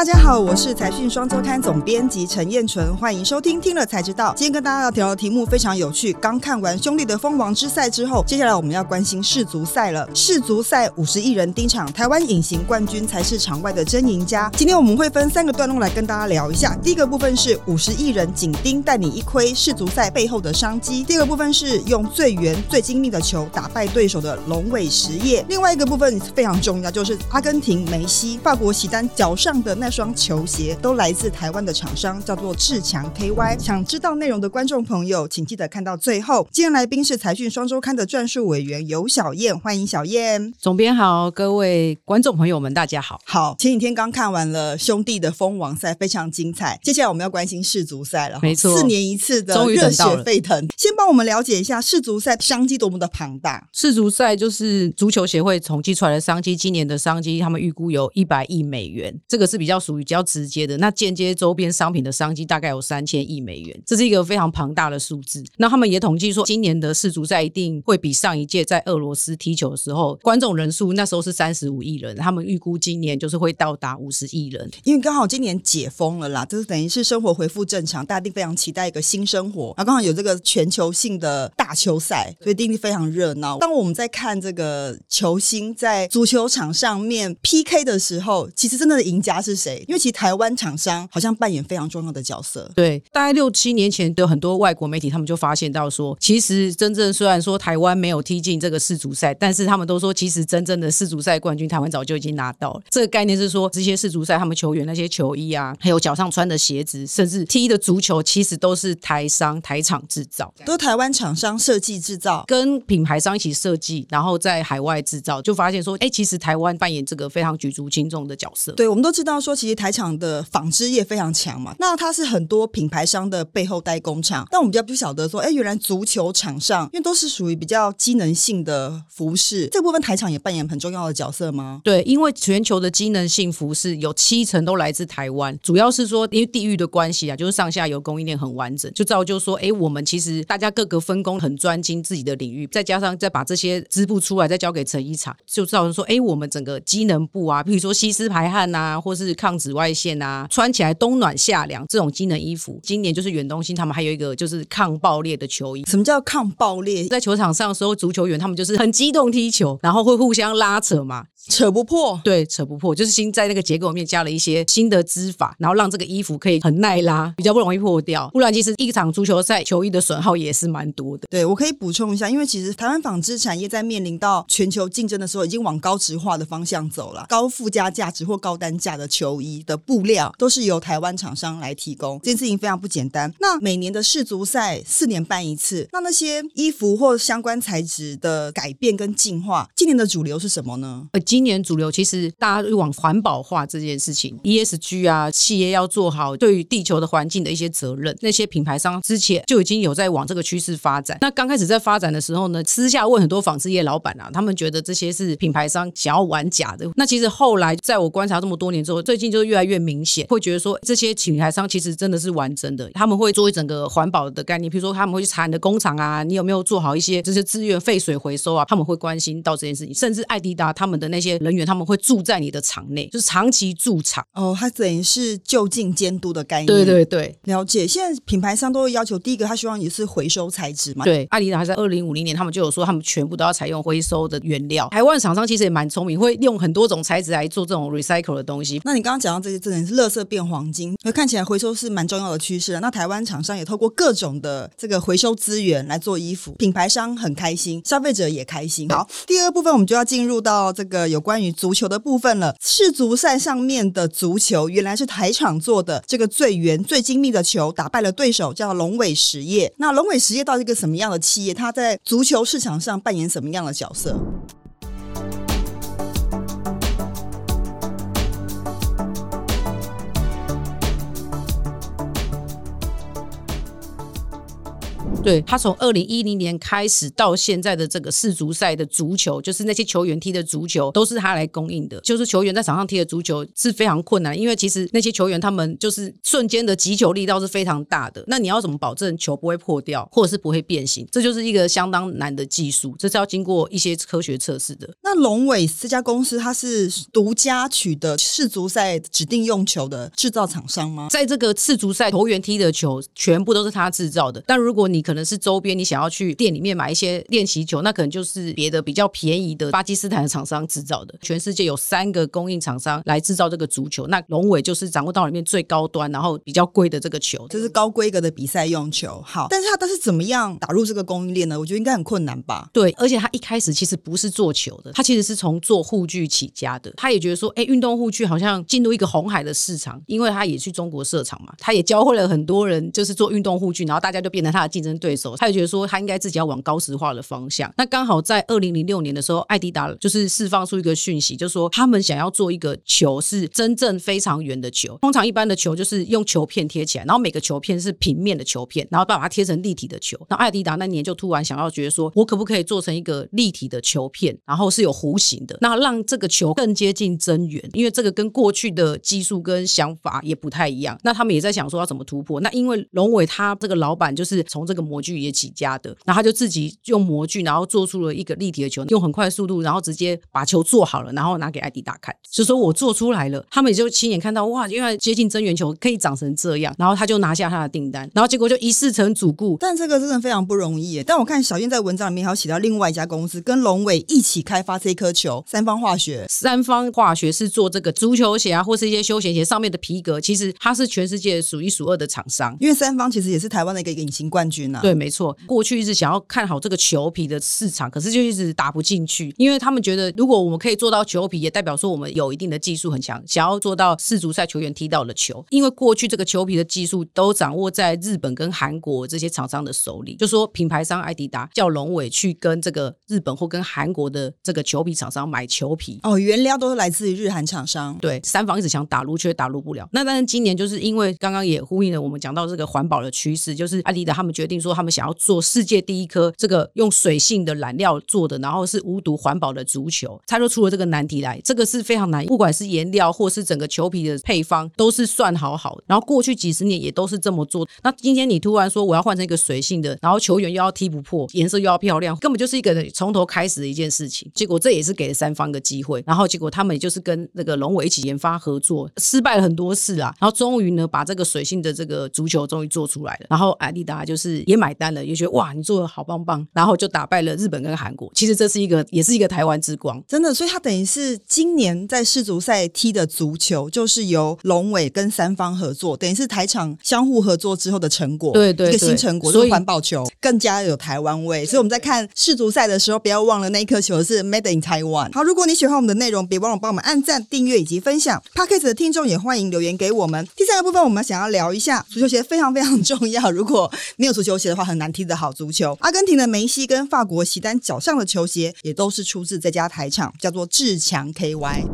大家好，我是财讯双周刊总编辑陈彦纯，欢迎收听听了才知道。今天跟大家要聊的题目非常有趣。刚看完兄弟的封王之赛之后，接下来我们要关心世足赛了。世足赛五十亿人盯场，台湾隐形冠军才是场外的真赢家。今天我们会分三个段落来跟大家聊一下。第一个部分是五十亿人紧盯带你一窥世足赛背后的商机。第二个部分是用最圆最精密的球打败对手的龙尾实业。另外一个部分非常重要，就是阿根廷梅西、法国席丹脚上的。那双球鞋都来自台湾的厂商，叫做志强 KY。想知道内容的观众朋友，请记得看到最后。今天来宾是财讯双周刊的撰述委员尤小燕，欢迎小燕。总编好，各位观众朋友们，大家好。好，前几天刚看完了兄弟的封王赛，非常精彩。接下来我们要关心世足赛了，没错，四年一次的热血沸腾。先帮我们了解一下世足赛商机多么的庞大。世足赛就是足球协会统计出来的商机，今年的商机他们预估有一百亿美元，这个是。比较属于比较直接的，那间接周边商品的商机大概有三千亿美元，这是一个非常庞大的数字。那他们也统计说，今年的世足赛一定会比上一届在俄罗斯踢球的时候，观众人数那时候是三十五亿人，他们预估今年就是会到达五十亿人，因为刚好今年解封了啦，就是等于是生活恢复正常，大家一定非常期待一个新生活。然后刚好有这个全球性的大球赛，所以一定非常热闹。当我们在看这个球星在足球场上面 PK 的时候，其实真的赢家是。谁谁？因为其实台湾厂商好像扮演非常重要的角色。对，大概六七年前的很多外国媒体，他们就发现到说，其实真正虽然说台湾没有踢进这个世足赛，但是他们都说，其实真正的世足赛冠军，台湾早就已经拿到了。这个概念是说，这些世足赛他们球员那些球衣啊，还有脚上穿的鞋子，甚至踢的足球，其实都是台商台厂制造，都是台湾厂商设计制造，跟品牌商一起设计，然后在海外制造，就发现说，哎，其实台湾扮演这个非常举足轻重的角色。对，我们都知道。说其实台厂的纺织业非常强嘛，那它是很多品牌商的背后代工厂。但我们比较不晓得说，哎，原来足球场上，因为都是属于比较机能性的服饰，这部分台厂也扮演很重要的角色吗？对，因为全球的机能性服饰有七成都来自台湾，主要是说因为地域的关系啊，就是上下游供应链很完整，就造就说，哎，我们其实大家各个分工很专精自己的领域，再加上再把这些织布出来，再交给成衣厂，就造成说，哎，我们整个机能布啊，比如说吸湿排汗啊，或是抗紫外线啊，穿起来冬暖夏凉这种机能衣服，今年就是远东新他们还有一个就是抗爆裂的球衣。什么叫抗爆裂？在球场上的时候，足球员他们就是很激动踢球，然后会互相拉扯嘛。扯不破，对，扯不破，就是新在那个结构里面加了一些新的织法，然后让这个衣服可以很耐拉，比较不容易破掉。不然，其实一场足球赛球衣的损耗也是蛮多的。对，我可以补充一下，因为其实台湾纺织产业在面临到全球竞争的时候，已经往高值化的方向走了。高附加价值或高单价的球球衣的布料都是由台湾厂商来提供，这件事情非常不简单。那每年的世足赛四年办一次，那那些衣服或相关材质的改变跟进化，今年的主流是什么呢？呃，今年主流其实大家往环保化这件事情，ESG 啊，企业要做好对于地球的环境的一些责任。那些品牌商之前就已经有在往这个趋势发展。那刚开始在发展的时候呢，私下问很多纺织业老板啊，他们觉得这些是品牌商想要玩假的。那其实后来在我观察这么多年之后，最近就越来越明显，会觉得说这些品牌商其实真的是完整的。他们会做一整个环保的概念，比如说他们会去查你的工厂啊，你有没有做好一些这些资源废水回收啊？他们会关心到这件事情，甚至爱迪达他们的那些人员。他们会住在你的厂内，就是长期驻厂哦，他等于是就近监督的概念。对对对，了解。现在品牌商都会要求，第一个他希望你是回收材质嘛。对，爱迪达在二零五零年，他们就有说，他们全部都要采用回收的原料。台湾厂商其实也蛮聪明，会用很多种材质来做这种 recycle 的东西。那你刚刚讲到这些，真的是垃圾变黄金，那看起来回收是蛮重要的趋势。那台湾厂商也透过各种的这个回收资源来做衣服，品牌商很开心，消费者也开心。好，第二部分我们就要进入到这个有关于足球的部分。了世足赛上面的足球原来是台厂做的，这个最圆最精密的球打败了对手，叫龙尾实业。那龙尾实业到底是一个什么样的企业？它在足球市场上扮演什么样的角色？对，他从二零一零年开始到现在的这个世足赛的足球，就是那些球员踢的足球都是他来供应的。就是球员在场上踢的足球是非常困难，因为其实那些球员他们就是瞬间的击球力道是非常大的。那你要怎么保证球不会破掉，或者是不会变形？这就是一个相当难的技术，这是要经过一些科学测试的。那龙伟这家公司它是独家取得世足赛指定用球的制造厂商吗？在这个世足赛球员踢的球全部都是他制造的。但如果你可能是周边，你想要去店里面买一些练习球，那可能就是别的比较便宜的巴基斯坦的厂商制造的。全世界有三个供应厂商来制造这个足球，那龙伟就是掌握到里面最高端，然后比较贵的这个球，这是高规格的比赛用球。好，但是他但是怎么样打入这个供应链呢？我觉得应该很困难吧？对，而且他一开始其实不是做球的，他其实是从做护具起家的。他也觉得说，哎，运动护具好像进入一个红海的市场，因为他也去中国设厂嘛，他也教会了很多人，就是做运动护具，然后大家就变成他的竞争对对手。他也觉得说，他应该自己要往高石化的方向。那刚好在二零零六年的时候，艾迪达就是释放出一个讯息，就说他们想要做一个球是真正非常圆的球。通常一般的球就是用球片贴起来，然后每个球片是平面的球片，然后把它贴成立体的球。那艾迪达那年就突然想要觉得说，我可不可以做成一个立体的球片，然后是有弧形的，那让这个球更接近真圆，因为这个跟过去的技术跟想法也不太一样。那他们也在想说要怎么突破。那因为龙伟他这个老板就是从这个模具也起家的，然后他就自己用模具，然后做出了一个立体的球，用很快速度，然后直接把球做好了，然后拿给艾迪达看，就说我做出来了。他们也就亲眼看到，哇，原来接近真圆球可以长成这样，然后他就拿下他的订单，然后结果就一试成主顾。但这个真的非常不容易耶。但我看小燕在文章里面还有写到另外一家公司跟龙伟一起开发这颗球，三方化学。三方化学是做这个足球鞋啊，或是一些休闲鞋上面的皮革，其实它是全世界数一数二的厂商。因为三方其实也是台湾的一个隐形冠军啊。对，没错。过去一直想要看好这个球皮的市场，可是就一直打不进去，因为他们觉得如果我们可以做到球皮，也代表说我们有一定的技术很强，想要做到世足赛球员踢到的球。因为过去这个球皮的技术都掌握在日本跟韩国这些厂商的手里，就说品牌商艾迪达叫龙伟去跟这个日本或跟韩国的这个球皮厂商买球皮。哦，原料都是来自于日韩厂商。对，三方一直想打入，却打入不了。那但是今年就是因为刚刚也呼应了我们讲到这个环保的趋势，就是艾迪达他们决定说他们想要做世界第一颗这个用水性的染料做的，然后是无毒环保的足球，他就出了这个难题来。这个是非常难，不管是颜料或是整个球皮的配方，都是算好好的。然后过去几十年也都是这么做。那今天你突然说我要换成一个水性的，然后球员又要踢不破，颜色又要漂亮，根本就是一个从头开始的一件事情。结果这也是给了三方一个机会，然后结果他们也就是跟那个龙伟一起研发合作，失败了很多次啊，然后终于呢把这个水性的这个足球终于做出来了。然后艾迪达就是也买单了，也觉得哇你做的好棒棒，然后就打败了日本跟韩国。其实这是一个也是一个台湾之光，真的。所以他等于是今年在世足赛踢的足球，就是由龙尾跟三方合作，等于是台场相互合作之后的成果，对对，对，一个新成果，所以环保球更加有台湾味。所以我们在看世足赛的时候，不要忘了那一颗球是 Made in Taiwan。好，如果你喜欢我们的内容，别忘了帮我们按赞、订阅以及分享。Podcast 的听众也欢迎留言给我们。第三个部分，我们想要聊一下足球鞋，非常非常重要。如果没有足球鞋的话，很难踢得好足球。阿根廷的梅西跟法国席丹脚上的球鞋，也都是出自这家台厂，叫做志强 KY。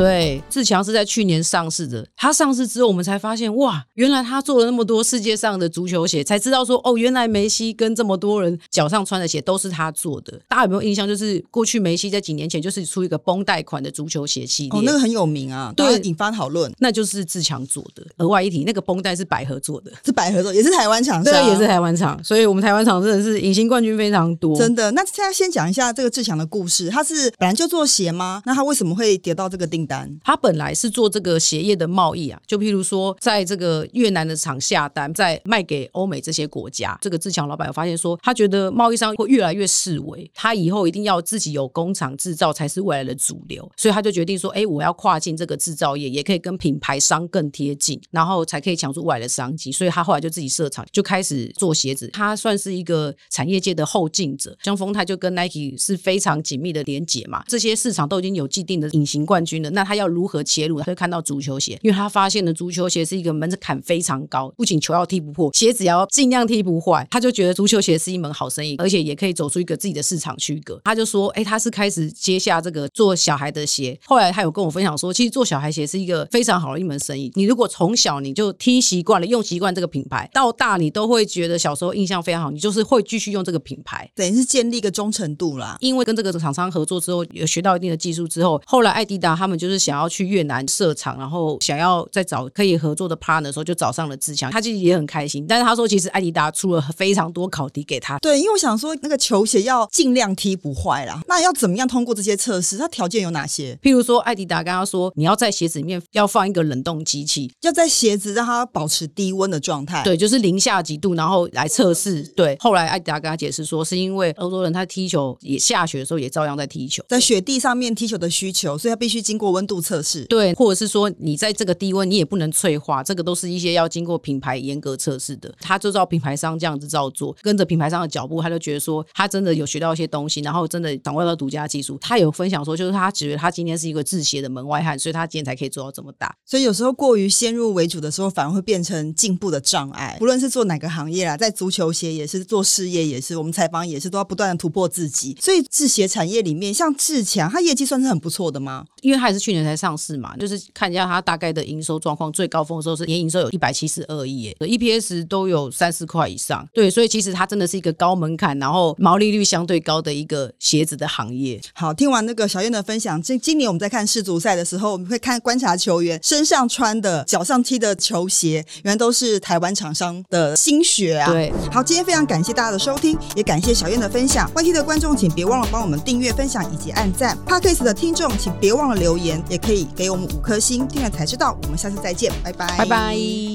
对，志强是在去年上市的。他上市之后，我们才发现，哇，原来他做了那么多世界上的足球鞋，才知道说，哦，原来梅西跟这么多人脚上穿的鞋都是他做的。大家有没有印象？就是过去梅西在几年前就是出一个绷带款的足球鞋系列，哦，那个很有名啊，对，引发讨论。那就是志强做的。额外一提，那个绷带是百合做的，是百合做，也是台湾厂商，对，也是台湾厂。所以我们台湾厂真的是隐形冠军非常多，真的。那现在先讲一下这个志强的故事，他是本来就做鞋吗？那他为什么会跌到这个订单？他本来。是做这个鞋业的贸易啊，就譬如说，在这个越南的厂下单，再卖给欧美这些国家。这个志强老板有发现说，他觉得贸易商会越来越式微，他以后一定要自己有工厂制造才是未来的主流，所以他就决定说，哎，我要跨进这个制造业，也可以跟品牌商更贴近，然后才可以抢出未来的商机。所以他后来就自己设厂，就开始做鞋子。他算是一个产业界的后进者，像丰泰就跟 Nike 是非常紧密的连结嘛，这些市场都已经有既定的隐形冠军了。了，那他要如何切入？他会看到足球鞋，因为他发现了足球鞋是一个门槛非常高，不仅球要踢不破，鞋子也要尽量踢不坏。他就觉得足球鞋是一门好生意，而且也可以走出一个自己的市场区隔。他就说：“哎，他是开始接下这个做小孩的鞋。”后来他有跟我分享说，其实做小孩鞋是一个非常好的一门生意。你如果从小你就踢习惯了，用习惯这个品牌，到大你都会觉得小时候印象非常好，你就是会继续用这个品牌，等于是建立一个忠诚度啦。因为跟这个厂商合作之后，有学到一定的技术之后，后来爱迪达他们就是想要去越南设厂，然后想要再找可以合作的 partner 的时候，就找上了志强。他其实也很开心，但是他说其实艾迪达出了非常多考题给他。对，因为我想说那个球鞋要尽量踢不坏啦，那要怎么样通过这些测试？它条件有哪些？譬如说，艾迪达跟他说你要在鞋子里面要放一个冷冻机器，要在鞋子让它保持低温的状态。对，就是零下几度，然后来测试。对，后来艾迪达跟他解释说，是因为欧洲人他踢球也下雪的时候也照样在踢球，在雪地上面踢球的需求，所以他必须经过温度测试。对，或者是说你在这个低温你也不能脆化，这个都是一些要经过品牌严格测试的。他就照品牌商这样子照做，跟着品牌商的脚步，他就觉得说他真的有学到一些东西，然后真的掌握到独家技术。他有分享说，就是他觉得他今天是一个制鞋的门外汉，所以他今天才可以做到这么大。所以有时候过于先入为主的时候，反而会变成进步的障碍。不论是做哪个行业啦，在足球鞋也是，做事业也是，我们采访也是，都要不断的突破自己。所以制鞋产业里面，像志强，他业绩算是很不错的吗？因为他也是去年才上市嘛，就是看一下它大概的营收状况，最高峰的时候是年营收有一百七十二亿，耶，EPS 都有三四块以上。对，所以其实它真的是一个高门槛，然后毛利率相对高的一个鞋子的行业。好，听完那个小燕的分享，今今年我们在看世足赛的时候，我们会看观察球员身上穿的、脚上踢的球鞋，原来都是台湾厂商的心血啊。对，好，今天非常感谢大家的收听，也感谢小燕的分享。YT 的观众请别忘了帮我们订阅、分享以及按赞。Podcast 的听众请别忘了留言，也可以给我们五颗星，听了才知道。我们下次再见，拜拜，拜拜。